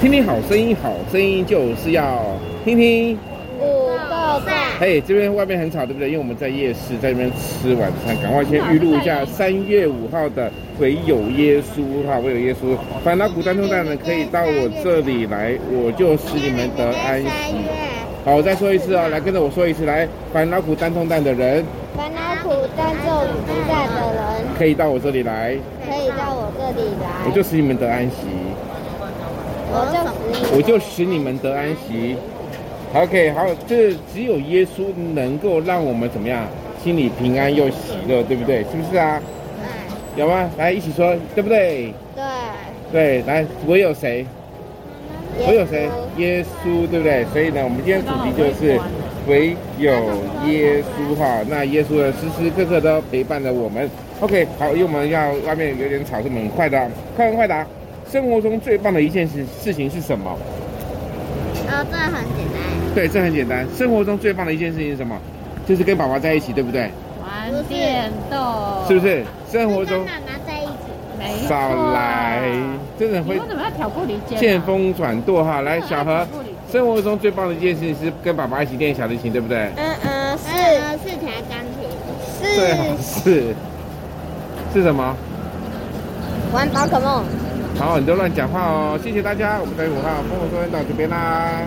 听听好声音，好声音就是要听听。五个赞。嘿，这边外面很吵，对不对？因为我们在夜市，在这边吃晚餐，赶快先预录一下三月五号的唯有耶稣哈，唯有耶稣。烦恼苦担重担的可以到我这里来，我就使你们得安息。好，我再说一次哦，来跟着我说一次，来，烦恼苦担重担的人，烦恼苦担重担的人，可以到我这里来，可以到我这里来，我就使你们得安息。我就使我就使你们得安息。OK，好，这只有耶稣能够让我们怎么样，心里平安又喜乐，对不对？是不是啊？对。有吗？来一起说，对不对？对。对，来，唯有谁？唯有谁？耶稣，对不对？所以呢，我们今天主题就是唯有耶稣哈。那耶稣呢，时时刻刻都陪伴着我们。OK，好，因为我们要外面有点吵，是很快的，快问快答。生活中最棒的一件事事情是什么？呃，这很简单。对，这很简单。生活中最棒的一件事情是什么？就是跟爸爸在一起，对不对？玩电动。是不是？生活中。跟妈妈在一起。没错。少来，真的会。你为什么要挑拨离间？见风转舵哈，来，小何。生活中最棒的一件事情是跟爸爸一起练小提琴，对不对？嗯嗯，是是弹钢琴。是。是。是什么？玩宝可梦。好，你都乱讲话哦！谢谢大家，我们在五号丰禾硕恩到这边啦。